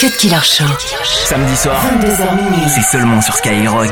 Cut Killer Show. Samedi soir, 22h minuit. c'est seulement sur Skyrock.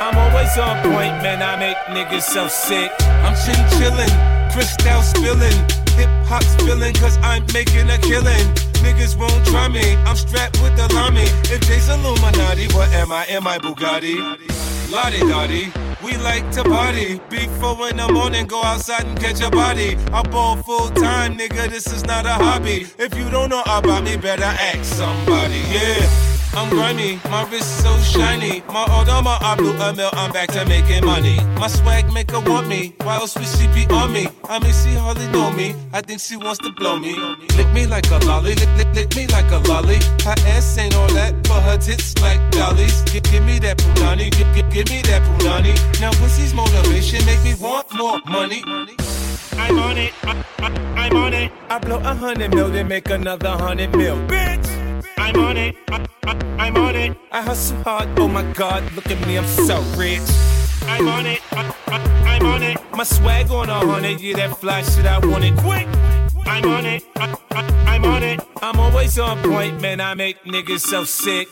I'm always on point, man. I make niggas so sick. I'm chin chillin', crystal spillin', hip hop spillin', cause I'm making a killing. Niggas won't try me, I'm strapped with the lami. If Jay's Illuminati, what am I? Am I Bugatti? Lottie Dottie. We like to party. Before in the morning, go outside and catch a body. I ball full time, nigga. This is not a hobby. If you don't know about me, better ask somebody. Yeah. I'm grimy, my wrist so shiny. My order, my I blew a mill, I'm back to making money. My swag make her want me, why else would she be on me? I mean, she hardly know me, I think she wants to blow me. Lick me like a lolly, lick, lick, lick me like a lolly. Her ass ain't all that, but her tits like dollies. Give, give me that punani, give, give, give me that punani. Now pussy's motivation make me want more money. I'm on it, I, I, I'm on it. I blow a hundred mil, then make another hundred mil. Bitch! I'm on it, I, I, I'm on it. I hustle hard, oh my god, look at me, I'm so rich. I'm on it, I, I'm on it. My swag on a hundred, yeah, that fly shit, I want it quick. I'm on it, I, I'm on it. I'm always on point, man, I make niggas so sick.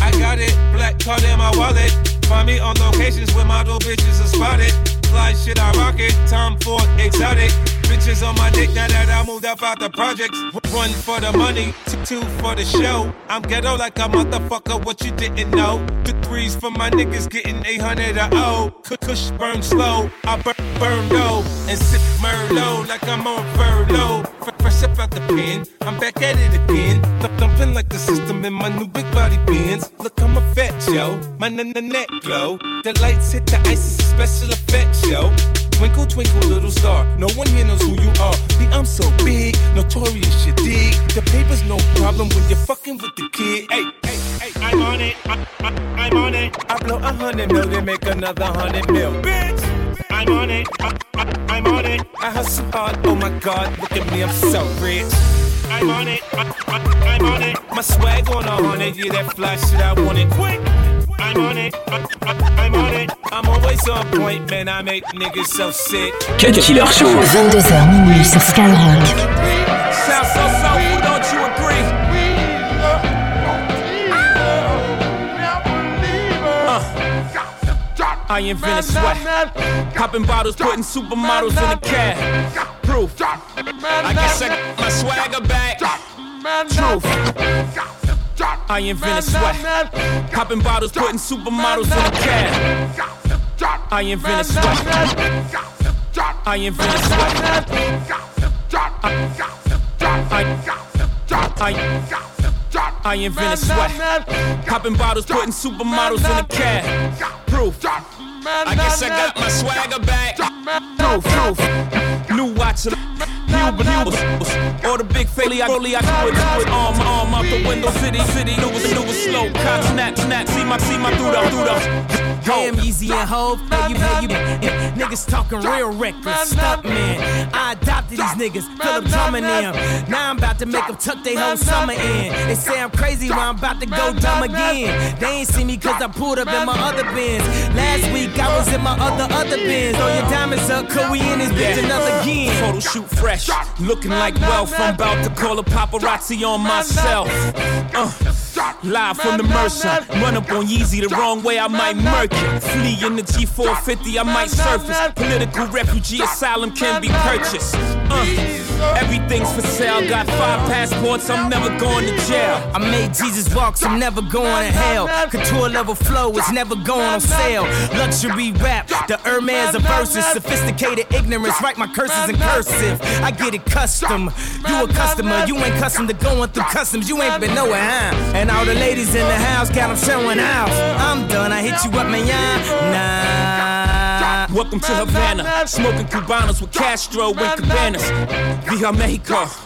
I got it, black card in my wallet. Find me on locations where model bitches are spotted. Fly shit, I rock it. Tom Ford, exotic. Bitches on my dick now that I moved up out the projects. One for the money, two, for the show. I'm ghetto like a motherfucker, what you didn't know. The threes for my niggas getting 800 a oh. O. Kush burn slow, I burn, burn low. And sip Merlot like I'm on furlough. Fr- Fresh up out the pen, I'm back at it again. Th- Thumping like the system in my new big body bins. Look, I'm a fat yo, my n- n- neck glow. The lights hit the ice, it's a special effect show. Twinkle, twinkle, little star. No one here knows who you are. i'm so big, notorious shit dig. The paper's no problem when you're fucking with the kid. Hey, hey, hey, I'm on it. I, I, I'm on it. I blow a hundred mil, then make another hundred mil. Bitch, I'm on it. I, I, I'm on it. I hustle hard. Oh my god, look at me, I'm so rich. I'm on it. I, I, I'm on it. My swag on a hundred, yeah, that fly shit, I want it quick. I'm on it. I, I, I'm on it. I'm always on point, man. I make niggas so sick. Cut Killer Show. 22h minuit sur Skyrock. Sound so soulful, don't you agree? I invented sweat. Popping bottles, putting supermodels in the cab. Proof. I guess I got my swagger back. Truth. I invented sweat. Popping bottles, putting supermodels in a cab. I invented sweat. I invented sweat. I, I, invented sweat. Popping bottles, putting supermodels in a cab. Proof. I guess I got my swagger back. Proof, proof. New watch, Cuban Ubers. Or the big Philly, I only I do it, do it. Arm, arm out the window, city, city. It, do it slow. Cop, snap, snap. See my, see my through the, through the. Damn, Easy and Hove, hey you, hey you, niggas talking real reckless, stunt man. I adopted these niggas, Philip drumming them. Now I'm about to make them tuck their whole summer in. They say I'm crazy, but I'm about to go dumb again. They ain't see me cause I pulled up in my other bins. Last week I was in my other, other bins. Throw your diamonds up, cause we in this bitch another again. Photo shoot fresh, looking like wealth. I'm about to call a paparazzi on myself. Uh, live from the Mercer, run up on Yeezy the wrong way, I might murk it. Flee in the G450, I might surface. Political refugee asylum can be purchased. Uh, everything's for sale. Got five passports, I'm never going to jail. I made Jesus walk, so I'm never going to hell. Couture level flow is never going on sale. Luxury rap, the Hermes of verses. Sophisticated ignorance, write my curses in cursive. I get it custom. You a customer, you ain't custom to going through customs. You ain't been nowhere, huh? And all the ladies in the house got them showing out. I'm done, I hit you up, man. Nah. Welcome to Havana, smoking Cubanos with Castro and Cabanas. Via Mexico.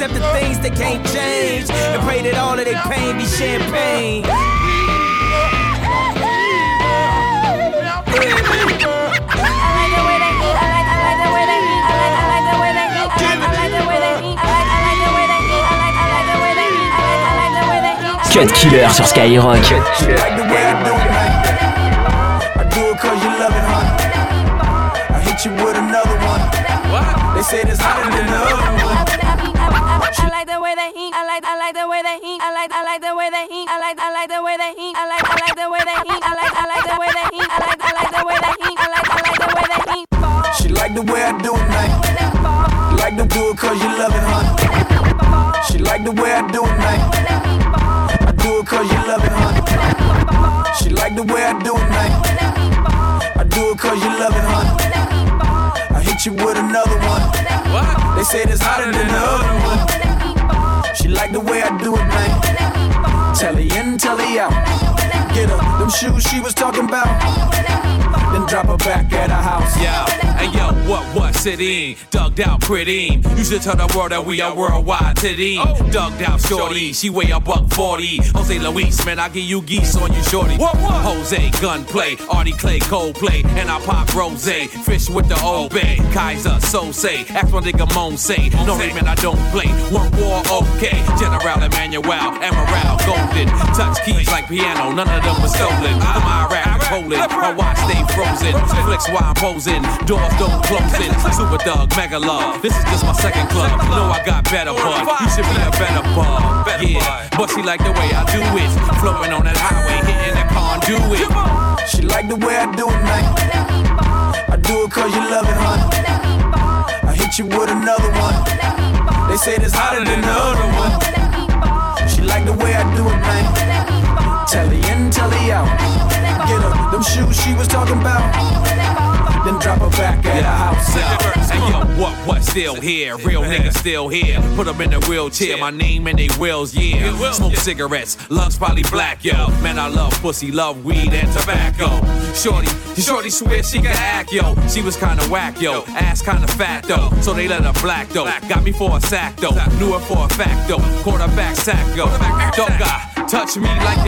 accept the things they can't change, and pray that all of their pain be champagne. Cut Killer sur Skyrock. Like the way I do it, man. I like, the way that he, I like, I like the way that he, I like, I like the way that he, I like, I like the way that he, I like, I like the way that he. She like the way I do it, man. Like to do it cause you love it, huh? She like the way I do it, man. I do it cause you love it, huh? She like the way I do it, man. I do it cause you love it, huh? I hit you with another one. They say it's hotter than the other one. She like the way I do it, man. Telly in, telly out. Get her them shoes she was talking about. Then drop her back at her house. Yo, and yo, what what's it in? Dugged out pretty. You should tell the world that we are worldwide today. Oh. Dugged out shorty, she weigh a buck forty. Jose Luis, man, I give you geese on you shorty. What what? Jose gunplay, Artie Clay Coldplay, and I pop rose. Fish with the old bay, Kaiser so say. Ask my nigga Moan say. No man, I don't play. One war, okay. General Emmanuel, Emerald, Golden. Touch keys like piano, none of them was stolen. I'm Iraq, Poland, my watch stay frozen. Flicks while I'm posing, doors don't close in. Super Dog, Mega Love. This is just my second club. Know I got better, bud. You should be a better bud. Yeah, but she like the way I do it. Floating on that highway, hitting that conduit. She like the way I do it, man. I do it cause you love it, huh? I hit you with another one. They say it's hotter than the other one. She like the way I do it, man. Telly in, telly out. Get her them shoes she was talking about. Then drop her back at her house. Hey yo, what, what, still here? Real niggas still here. Put them in a wheelchair, my name in they wheels, yeah. Smoke cigarettes, lungs probably black, yo. Man, I love pussy, love weed and tobacco. Shorty, shorty swears she can act, yo. She was kinda whack, yo. Ass kinda fat, though. So they let her black, though. Got me for a sack, though. Knew her for a fact, though. Quarterback sack, yo. Don't got. Touch me like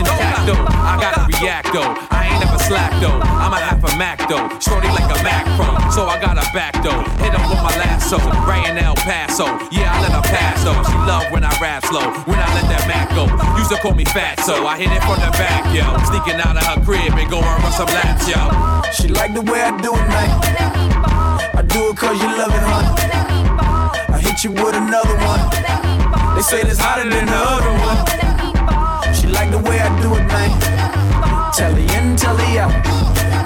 though. I gotta react though. I ain't never slack though. I'm a half a Mac though. Shorty like a Mac. So I got a back though. Hit him with my lasso. Ray in El Paso. Yeah, I let her pass though. She love when I rap slow. When I let that Mac go. Used to call me fat so I hit it from the back, yo. Sneaking out of her crib and go and run some laps, yo. She like the way I do it, man. I do it cause you love it, huh? I hit you with another one. They say it's hotter than the other one. Like the way I do it, man. Telly in, telly out.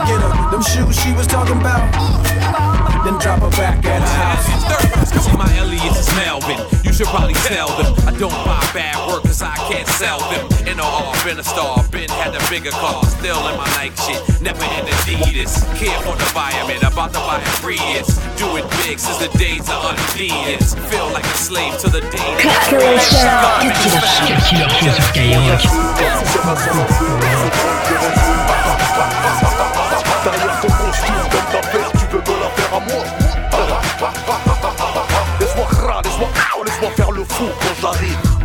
Get her them shoes she was talking about. Then drop her back at her house. See, my alias is Melvin. You should probably tell them. I don't buy bad work cause I can't sell them. Off, been a star, been had a bigger car. Still in my Nike shit, never in Adidas. Care for the environment, about to buy a Prius. Do it big since the days of Adidas. Feel like a slave to the day. Laisse-moi faire le fou quand j'arrive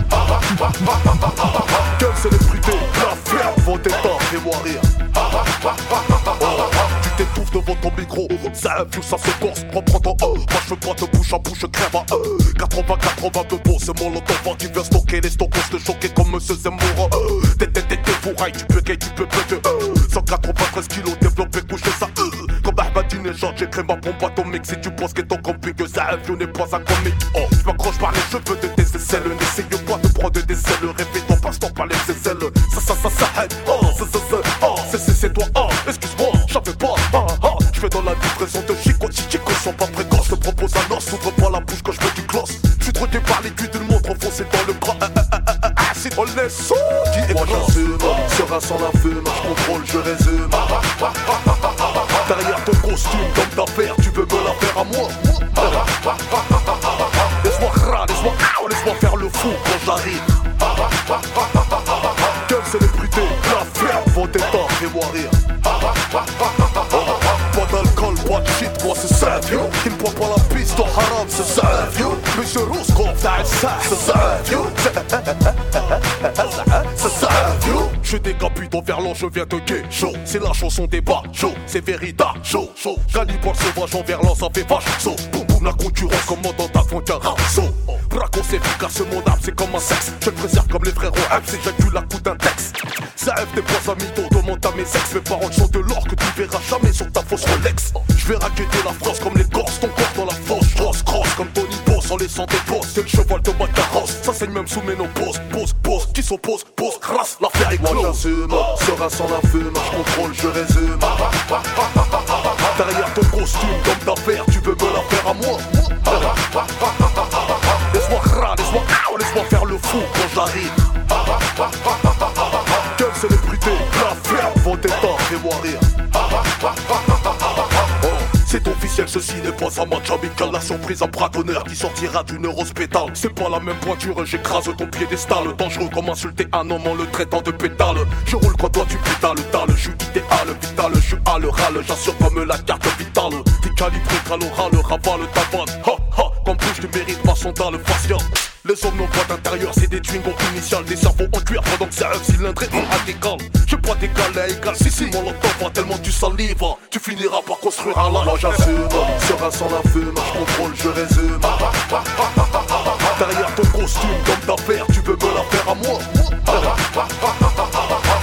ça ça se corse, prends ton oh, moi je pas te bouche à bouche, crève à euh, 80, 80 de beau, c'est mon entendant qui vient stocker les stockos, te choquer comme Monsieur Zemmour, euh, t'es, t'es, t'es, t'es tu peux gay, tu peux péter, euh, 193 kilos développé, couché ça, euh, comme Ahmadinejad, j'écris ma bombe atomique, si tu penses qu'étant compliqué, ça avion n'est pas un comique, oh, je m'accroche par les cheveux de tes aisselles, n'essaye pas de prendre des ailes, quand j'arrive. Quelle célébrité, la ferme, vendetta, fais-moi rire. Pas d'alcool, pas de shit, moi c'est sérieux. Qui ne boit pas la piste au haram, c'est sérieux. Mais je rousse quand t'as un sac, c'est sérieux. Je décapite ton verlan, je viens te chaud. C'est la chanson des bas chaud, c'est vérita chaud, chaud. Calibre sauvage en verlan, ça fait vache saut. Boum boum, la concurrence comment dans ta frontière saut. Braco c'est efficace, ce monde c'est comme un sexe. Je le préserve comme les frérots, c'est j'accule la coup d'un texte. Ça F des poids amis, demande à mes ex. Mes parents sont de l'or que tu verras jamais sur ta fausse Rolex. Je vais raqueter la France comme les Corses, ton corps dans la fosse. Cross, cross comme Tony Boss en laissant des bosses. C'est le cheval de ma carrosse, ça saigne même sous mes noms. Pose, pose, qui s'oppose, pose, crasse, l'affaire est close. Moi j'assume, serein sans la fume, je contrôle, je résume. Derrière ton costume, comme ta paire, tu veux me la faire à moi. Laisse-moi laisse-moi, laisse-moi faire le fou quand j'arrive. Ceci n'est pas un match amical. La surprise, un bras qui sortira d'une neurospétale. C'est pas la même pointure, j'écrase ton piédestal. Dangereux comme insulter un homme en le traitant de pétale. Je roule quand toi tu pétales, dalle. Je suis idéal, vital, je suis à l'oral. J'assure comme la carte vitale. T'es calibré qu'à l'oral, ravale ta vanne. Ha ha, comme plus tu mérites pas son le facial. Les pas d'intérieur, c'est des twingos initiales, des cerveaux en cuir pendant que c'est un cylindré en radical. Je pas d'égal à égal, si si mon pas tellement tu salives, tu finiras par construire un lac. Moi j'assume, serein sans la fume, je contrôle, je résume. Derrière ton costume, comme ta paire, tu veux me la faire à moi.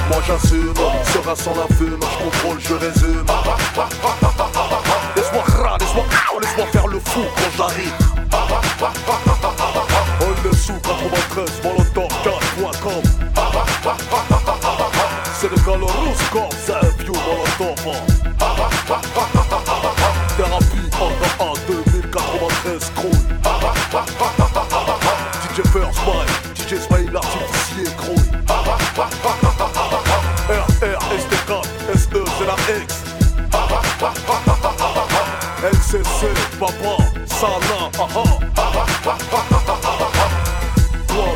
Moi j'assume, serein sans la fume, je contrôle, je résume. Laisse-moi laisse-moi laisse-moi faire le fou quand j'arrive. Sous 93, molotov 4.com C'est le Galorus Corps, c'est un vieux Thérapie en en 2093, crouille DJ First Mike, DJ Smile l'artificier, crouille RR, ST4, SE, c'est la X. LCC, papa, Sana, aha Pour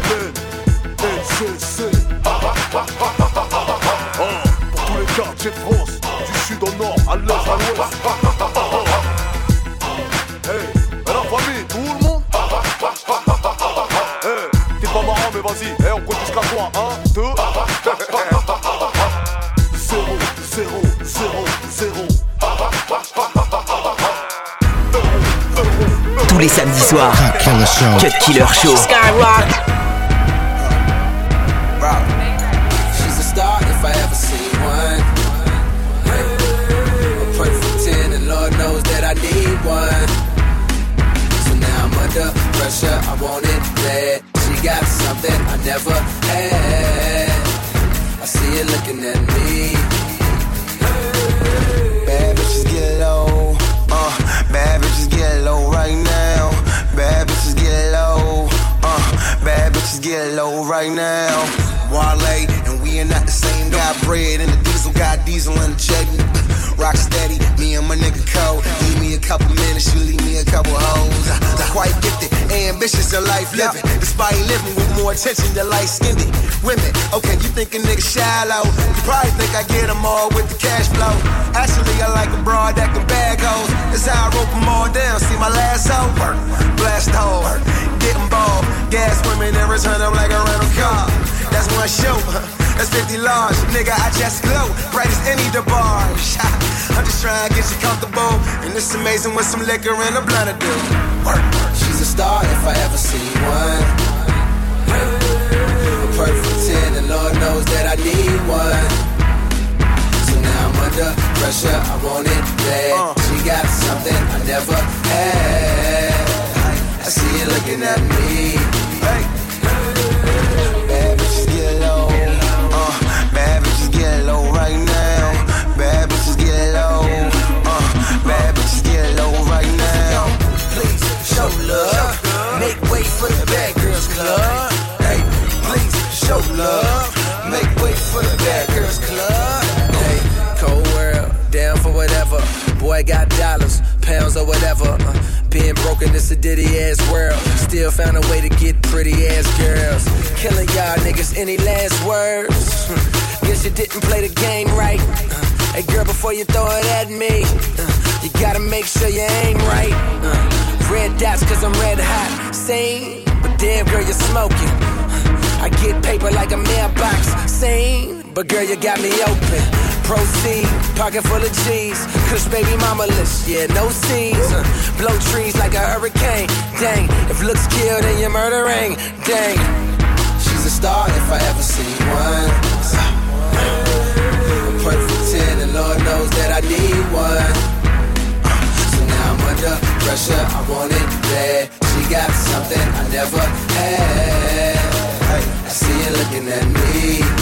tous les quartiers de France, du sud au nord, à l'est, à l'ouest Hey, la famille, tout le monde? Hey, t'es pas marrant mais vas-y, hey, on compte jusqu'à 3, 1, 2 les samedis soirs. Cut Killer Show. Skyrock. She's a star if I ever see one. A perfect 10, and Lord knows that I need one. So now I'm under pressure, I want it bad. She got something I never had. I see you looking at me. Bad bitches get low. Uh, bad bitches right now. Wale and we are not the same. Got bread in the diesel, got diesel in the chutney. Rock steady, me and my nigga Cole. Leave me a couple minutes, you leave me a couple hoes. Uh, quite gifted, ambitious in life living. Despite living with more attention than light skinned women. Okay, you think a nigga shallow. You probably think I get them all with the cash flow. Actually, I like a broad that can bag hoes. That's how I rope them all down. See my last? Work, blast ball. Gas women and return them like a rental car. That's one show. That's 50 large, nigga. I just glow, bright as any DeBarge. I'm just trying to get you comfortable, and it's amazing with some liquor and a blunt to do. Work. She's a star if I ever see one. A perfect 10, and Lord knows that I need one. So now I'm under pressure, I want it bad. Uh. She got something I never had. I see you looking at me. Love. Make way for the bad girls club. Hey, please show love. Make way for the bad girls club. Hey, cold world, down for whatever. Boy got dollars, pounds or whatever. Uh, being broken, this a ditty ass world. Still found a way to get pretty ass girls. Killing y'all niggas, any last words? Hmm, Guess you didn't play the game right. Uh, hey girl, before you throw it at me, uh, you gotta make sure you aim right. Uh, red dots, cause I'm red hot. Same but damn girl, you're smoking. I get paper like a mailbox, same, but girl, you got me open. Proceed, pocket full of G's, Kush baby mama list, yeah, no C's. Uh, blow trees like a hurricane, dang. If looks kill, then you're murdering, dang. She's a star if I ever see one. Perfect 10, and Lord knows that I need one. So now I'm under pressure, I want it bad. She got something I never had. I see you looking at me